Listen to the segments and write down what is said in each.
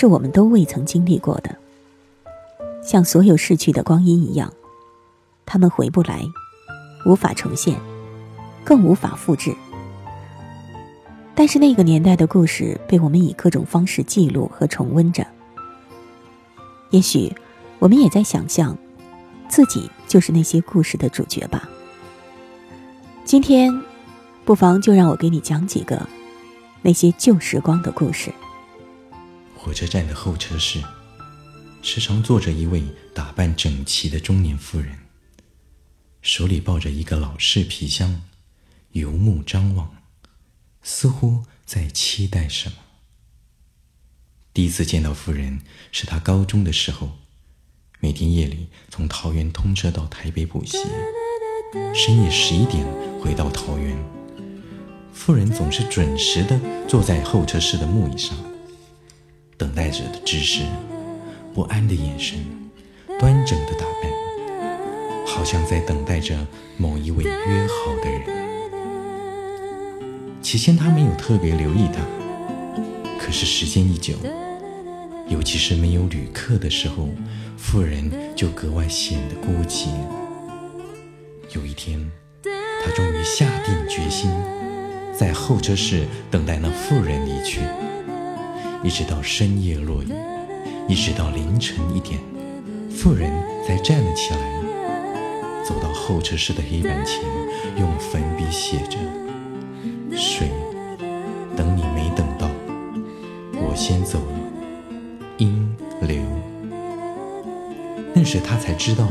是我们都未曾经历过的，像所有逝去的光阴一样，他们回不来，无法重现，更无法复制。但是那个年代的故事被我们以各种方式记录和重温着。也许，我们也在想象，自己就是那些故事的主角吧。今天，不妨就让我给你讲几个。那些旧时光的故事。火车站的候车室，时常坐着一位打扮整齐的中年妇人，手里抱着一个老式皮箱，游目张望，似乎在期待什么。第一次见到夫人是他高中的时候，每天夜里从桃园通车到台北补习，深夜十一点回到桃园。妇人总是准时的坐在候车室的木椅上，等待着的姿势，不安的眼神，端正的打扮，好像在等待着某一位约好的人。起先他没有特别留意他，可是时间一久，尤其是没有旅客的时候，妇人就格外显得孤寂。有一天，他终于下定决心。在候车室等待那妇人离去，一直到深夜落雨，一直到凌晨一点，妇人才站了起来，走到候车室的黑板前，用粉笔写着：“水，等你没等到，我先走了。”阴流。那时他才知道，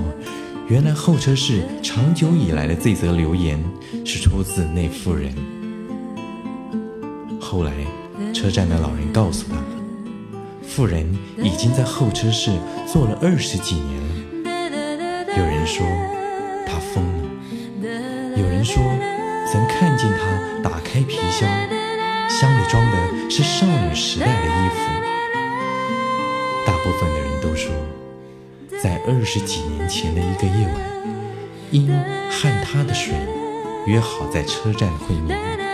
原来候车室长久以来的这则留言是出自那妇人。后来，车站的老人告诉他，富人已经在候车室坐了二十几年了。有人说他疯了，有人说曾看见他打开皮箱，箱里装的是少女时代的衣服。大部分的人都说，在二十几年前的一个夜晚，因和他的水约好在车站会面。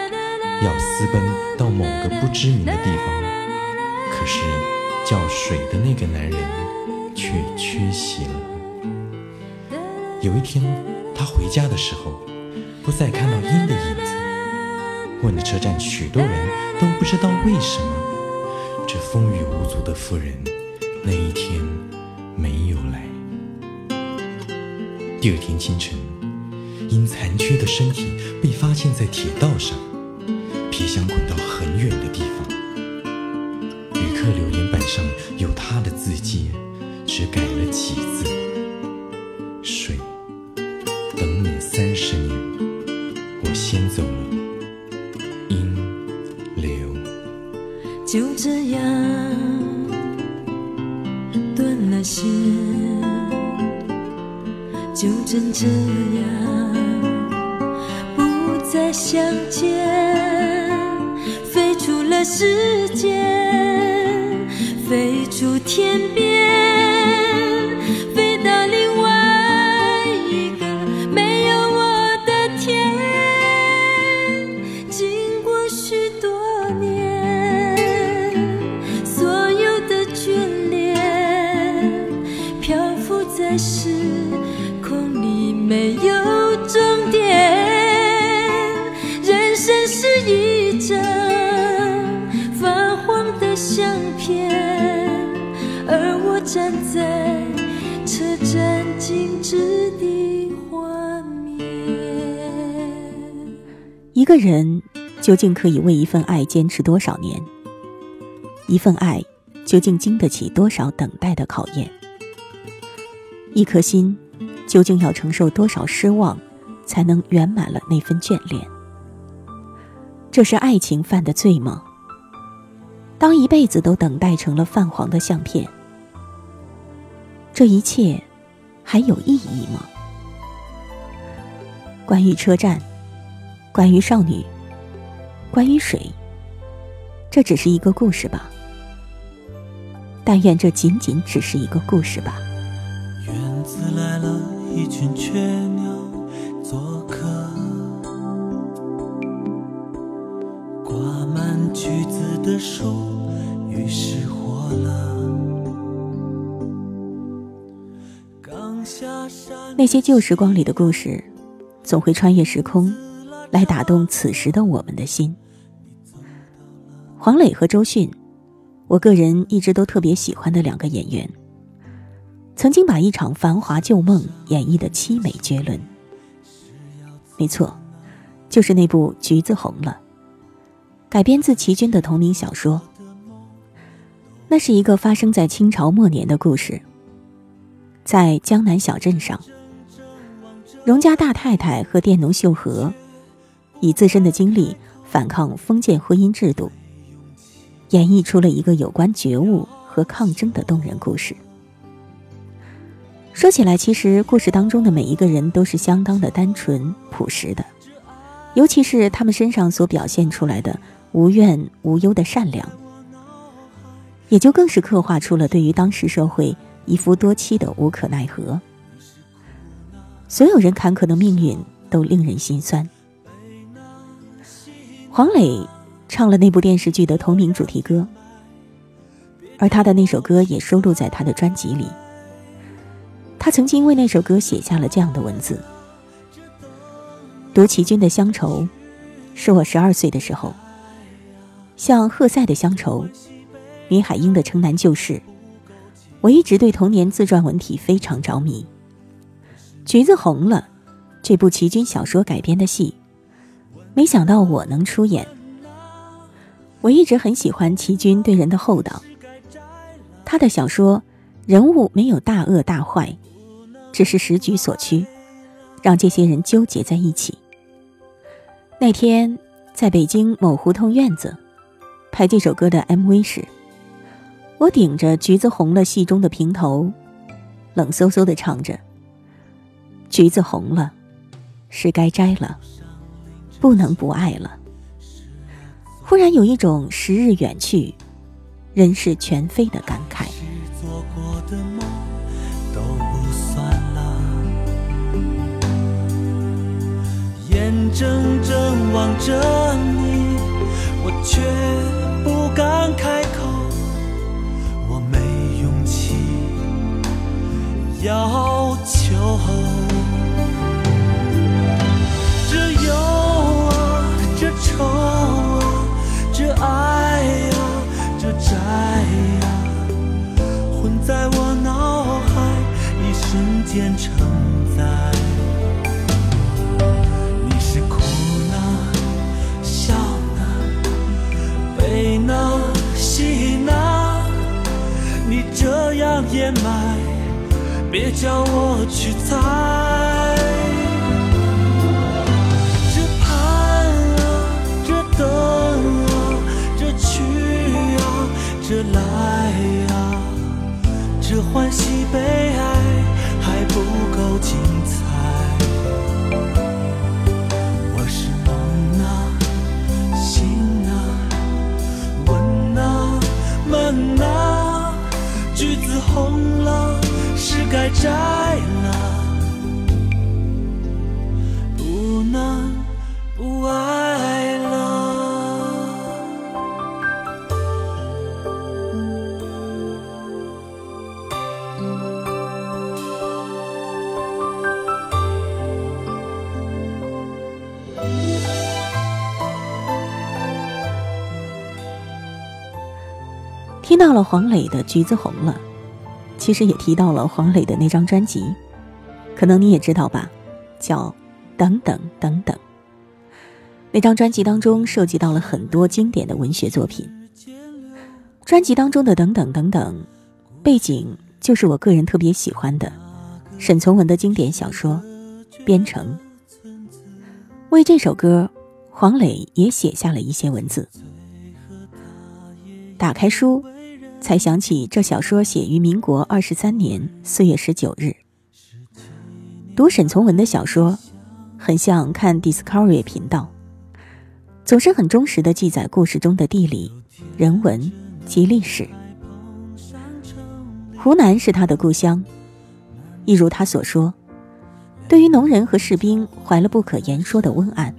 要私奔到某个不知名的地方，可是叫水的那个男人却缺席了。有一天，他回家的时候，不再看到鹰的影子。问了车站许多人都不知道为什么，这风雨无阻的妇人那一天没有来。第二天清晨，因残缺的身体被发现在铁道上。皮箱滚到很远的地方，旅客留言板上有他的字迹，只改了几字：“水，等你三十年，我先走了。”音流就这样断了线，就真这样不再相见。时间飞出天边，一个人究竟可以为一份爱坚持多少年？一份爱究竟经得起多少等待的考验？一颗心究竟要承受多少失望，才能圆满了那份眷恋？这是爱情犯的罪吗？当一辈子都等待成了泛黄的相片，这一切还有意义吗？关于车站，关于少女，关于水，这只是一个故事吧？但愿这仅仅只是一个故事吧。院子来了一群雀鸟做客，挂满橘子的树于是活了。刚下山，那些旧时光里的故事，总会穿越时空，来打动此时的我们的心。黄磊和周迅。我个人一直都特别喜欢的两个演员，曾经把一场繁华旧梦演绎的凄美绝伦。没错，就是那部《橘子红了》，改编自齐军的同名小说。那是一个发生在清朝末年的故事，在江南小镇上，荣家大太太和佃农秀禾，以自身的经历反抗封建婚姻制度。演绎出了一个有关觉悟和抗争的动人故事。说起来，其实故事当中的每一个人都是相当的单纯朴实的，尤其是他们身上所表现出来的无怨无忧的善良，也就更是刻画出了对于当时社会一夫多妻的无可奈何。所有人坎坷的命运都令人心酸。黄磊。唱了那部电视剧的同名主题歌，而他的那首歌也收录在他的专辑里。他曾经为那首歌写下了这样的文字：“读齐君的乡愁，是我十二岁的时候；像赫塞的乡愁，林海英的城南旧事。我一直对童年自传文体非常着迷。橘子红了，这部齐军小说改编的戏，没想到我能出演。”我一直很喜欢齐军对人的厚道。他的小说人物没有大恶大坏，只是时局所趋，让这些人纠结在一起。那天在北京某胡同院子拍这首歌的 MV 时，我顶着《橘子红了》戏中的平头，冷飕飕的唱着：“橘子红了，是该摘了，不能不爱了。”忽然有一种时日远去，人事全非的感慨。做过的梦都不算了，眼睁睁望着你，我却不敢开口，我没勇气要求。我这爱呀这债呀混在我脑海一瞬间承载你是哭了笑了悲了喜了你这样掩埋别叫我去猜。来啊，这欢喜悲哀。还不够精彩。我是梦啊，醒啊，问啊，闷啊，橘子红了，是该摘了。听到了黄磊的《橘子红了》，其实也提到了黄磊的那张专辑，可能你也知道吧，叫《等等等等》。那张专辑当中涉及到了很多经典的文学作品。专辑当中的《等等等等》，背景就是我个人特别喜欢的沈从文的经典小说《边城》。为这首歌，黄磊也写下了一些文字。打开书，才想起这小说写于民国二十三年四月十九日。读沈从文的小说，很像看 Discovery 频道，总是很忠实的记载故事中的地理、人文及历史。湖南是他的故乡，一如他所说，对于农人和士兵怀了不可言说的温爱。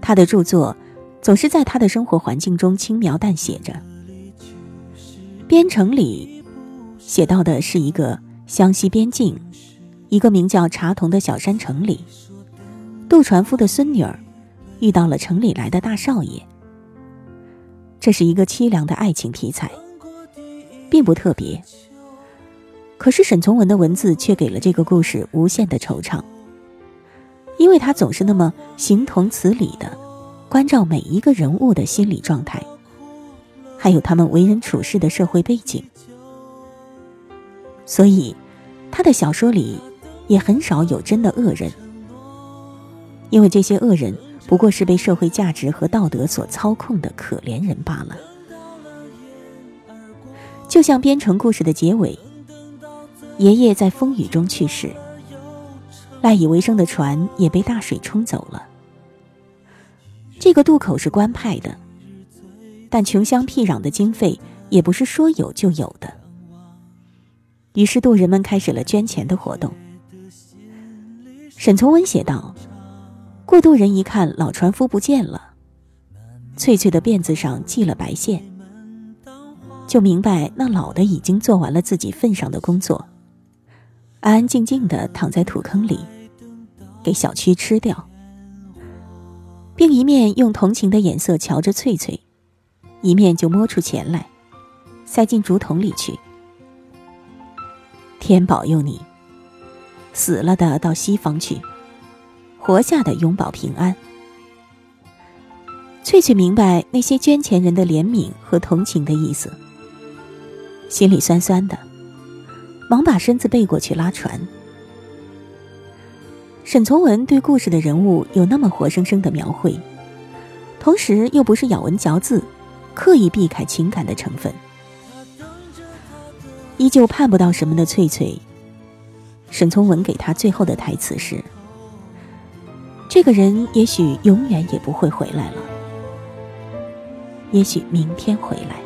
他的著作总是在他的生活环境中轻描淡写着。《边城》里写到的是一个湘西边境，一个名叫茶桐的小山城里，渡船夫的孙女儿遇到了城里来的大少爷。这是一个凄凉的爱情题材，并不特别。可是沈从文的文字却给了这个故事无限的惆怅。因为他总是那么形同此理的关照每一个人物的心理状态，还有他们为人处事的社会背景，所以他的小说里也很少有真的恶人，因为这些恶人不过是被社会价值和道德所操控的可怜人罢了。就像编程故事的结尾，爷爷在风雨中去世。赖以为生的船也被大水冲走了。这个渡口是官派的，但穷乡僻壤的经费也不是说有就有的。于是渡人们开始了捐钱的活动。沈从文写道：“过渡人一看老船夫不见了，翠翠的辫子上系了白线，就明白那老的已经做完了自己份上的工作。”安安静静的躺在土坑里，给小蛆吃掉，并一面用同情的眼色瞧着翠翠，一面就摸出钱来，塞进竹筒里去。天保佑你，死了的到西方去，活下的永保平安。翠翠明白那些捐钱人的怜悯和同情的意思，心里酸酸的。忙把身子背过去拉船。沈从文对故事的人物有那么活生生的描绘，同时又不是咬文嚼字，刻意避开情感的成分。依旧盼不到什么的翠翠，沈从文给他最后的台词是：“这个人也许永远也不会回来了，也许明天回来。”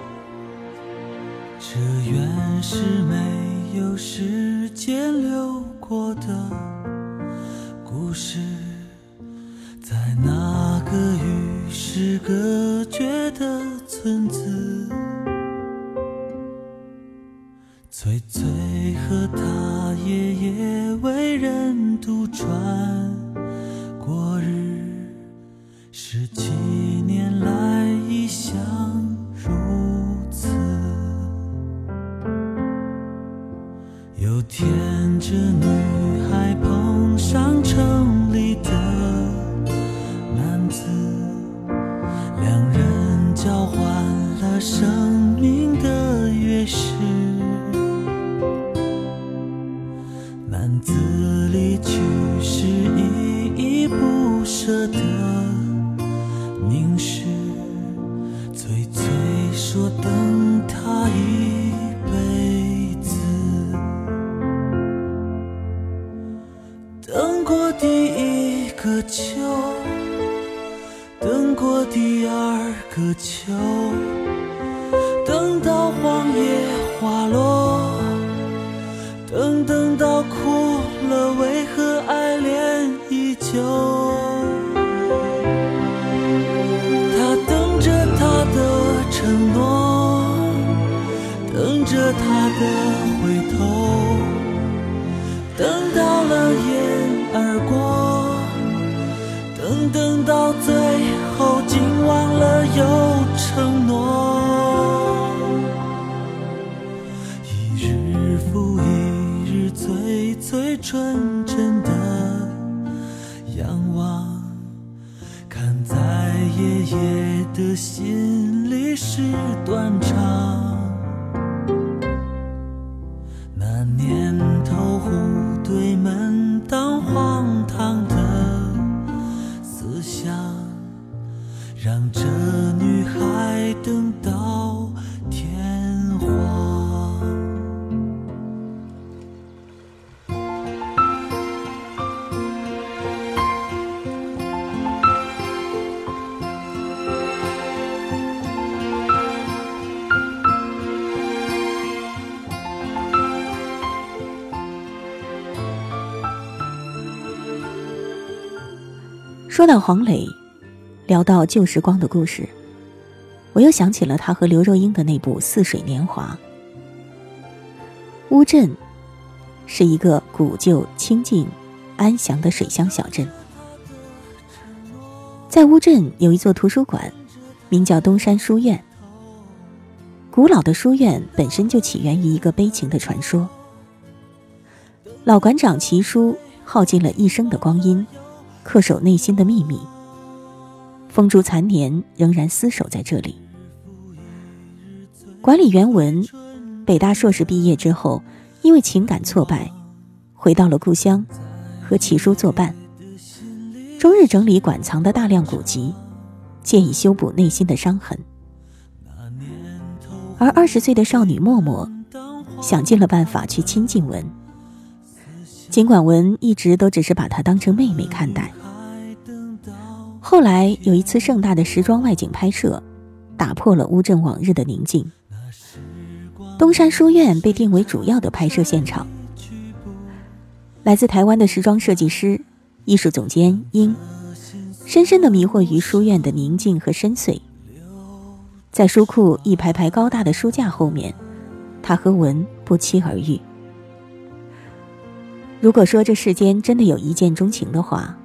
这原是没。有时间流过的故事，在那个与世隔绝的村子，翠翠和他夜夜为人独传。等过第二个秋，等到黄叶花落，等等到哭了，为何爱恋依旧？他等着他的承诺，等着他的到最后，竟忘了有承诺。一日复一日，最最纯真的仰望，看在爷爷的心里是断肠。说到黄磊，聊到旧时光的故事，我又想起了他和刘若英的那部《似水年华》。乌镇是一个古旧、清静、安详的水乡小镇。在乌镇有一座图书馆，名叫东山书院。古老的书院本身就起源于一个悲情的传说：老馆长齐书耗尽了一生的光阴。恪守内心的秘密，风烛残年仍然厮守在这里。管理员文，北大硕士毕业之后，因为情感挫败，回到了故乡，和齐叔作伴，终日整理馆藏的大量古籍，借以修补内心的伤痕。而二十岁的少女默默，想尽了办法去亲近文。尽管文一直都只是把她当成妹妹看待，后来有一次盛大的时装外景拍摄，打破了乌镇往日的宁静。东山书院被定为主要的拍摄现场。来自台湾的时装设计师、艺术总监英，深深的迷惑于书院的宁静和深邃。在书库一排排高大的书架后面，他和文不期而遇。如果说这世间真的有一见钟情的话，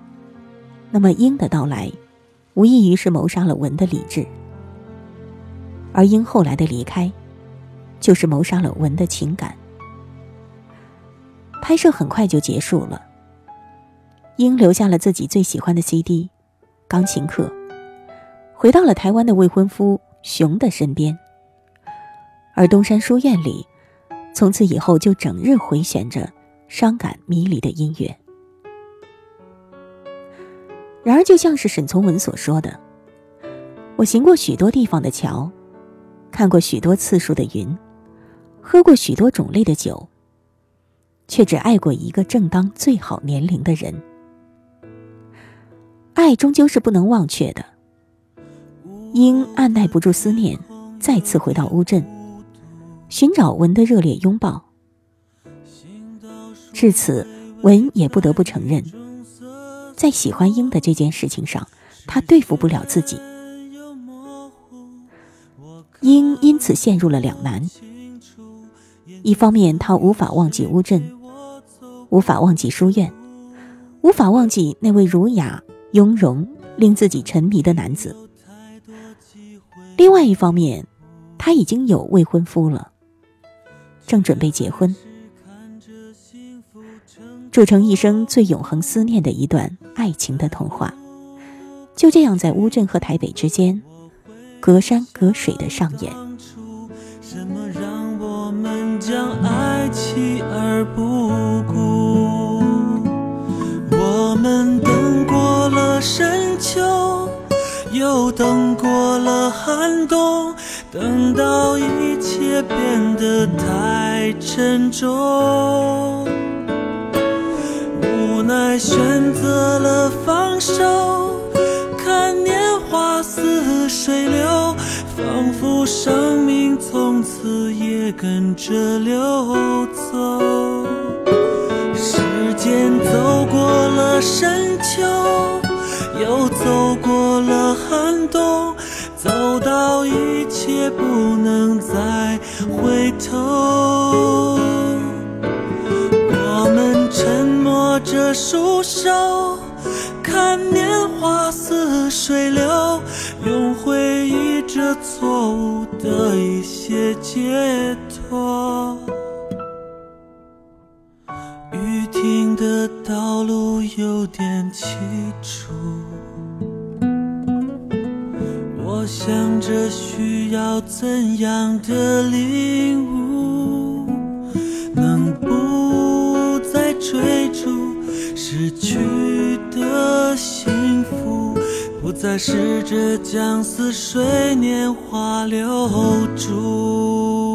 那么鹰的到来，无异于是谋杀了文的理智；而鹰后来的离开，就是谋杀了文的情感。拍摄很快就结束了，鹰留下了自己最喜欢的 CD《钢琴课》，回到了台湾的未婚夫熊的身边，而东山书院里，从此以后就整日回旋着。伤感迷离的音乐。然而，就像是沈从文所说的：“我行过许多地方的桥，看过许多次数的云，喝过许多种类的酒，却只爱过一个正当最好年龄的人。爱终究是不能忘却的。”因按耐不住思念，再次回到乌镇，寻找文的热烈拥抱。至此，文也不得不承认，在喜欢英的这件事情上，他对付不了自己。英因此陷入了两难：一方面，他无法忘记乌镇，无法忘记书院，无法忘记那位儒雅、雍容、令自己沉迷的男子；另外一方面，他已经有未婚夫了，正准备结婚。铸成一生最永恒思念的一段爱情的童话，就这样在乌镇和台北之间，隔山隔水的上演。什么让我们将爱弃而不顾？我们等过了深秋，又等过了寒冬，等到一切变得太沉重。奈选择了放手，看年华似水流，仿佛生命从此也跟着流走。时间走过了深秋，又走过了寒冬，走到一切不能再回头。着束手，看年华似水流，用回忆这错误的一些解脱。雨停的道路有点凄楚，我想着需要怎样的领悟，能不再追逐。失去的幸福，不再试着将似水年华留住。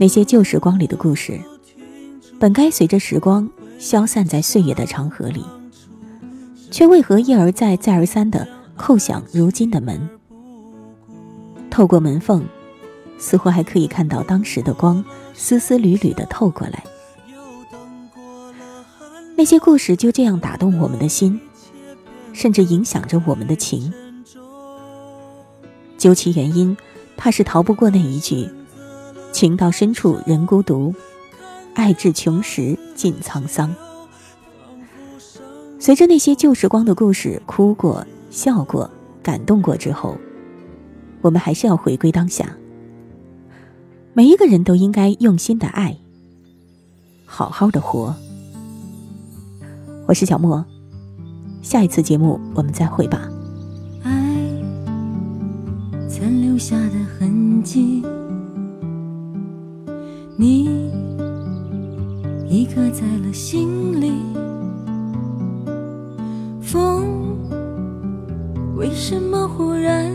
那些旧时光里的故事，本该随着时光消散在岁月的长河里，却为何一而再、再而三的叩响如今的门？透过门缝，似乎还可以看到当时的光，丝丝缕缕的透过来。那些故事就这样打动我们的心，甚至影响着我们的情。究其原因，怕是逃不过那一句。情到深处人孤独，爱至穷时尽沧桑。随着那些旧时光的故事哭过、笑过、感动过之后，我们还是要回归当下。每一个人都应该用心的爱，好好的活。我是小莫，下一次节目我们再会吧。爱残留下的痕迹。你已刻在了心里。风为什么忽然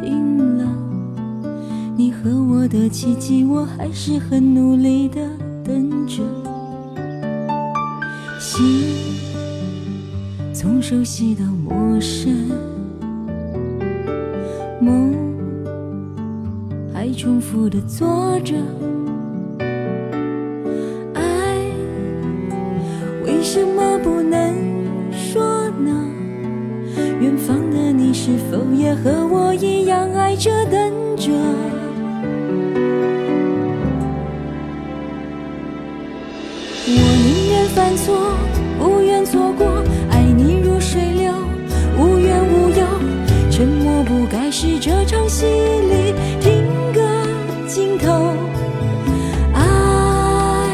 停了？你和我的奇迹，我还是很努力的等着。心从熟悉到陌生，梦还重复的做着。我一样爱着等着？我宁愿犯错，不愿错过，爱你如水流，无怨无忧。沉默不该是这场戏里听个尽头。爱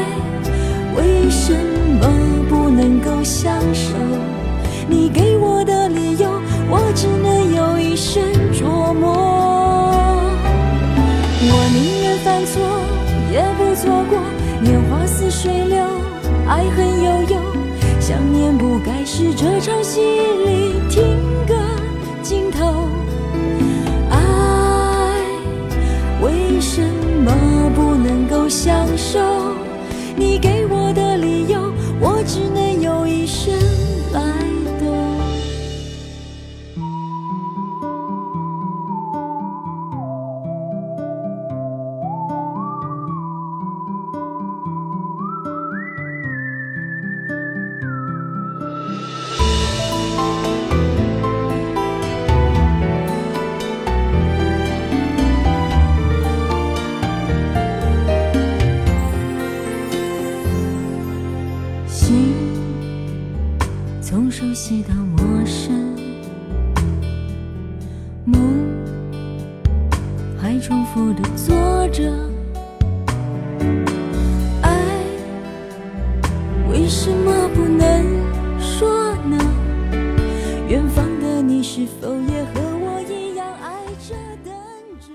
为什么不能够相守该是这场戏里听歌尽头。爱为什么不能够享受？你给我的理由，我只能有一生。着。爱为什么不能说呢？远方的你是否也和我一样爱着等着？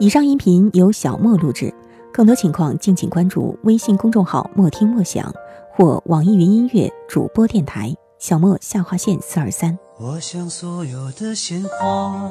以上音频由小莫录制，更多情况敬请关注微信公众号“莫听莫想”。或网易云音乐主播电台小莫下划线四二三。我想所有的鲜花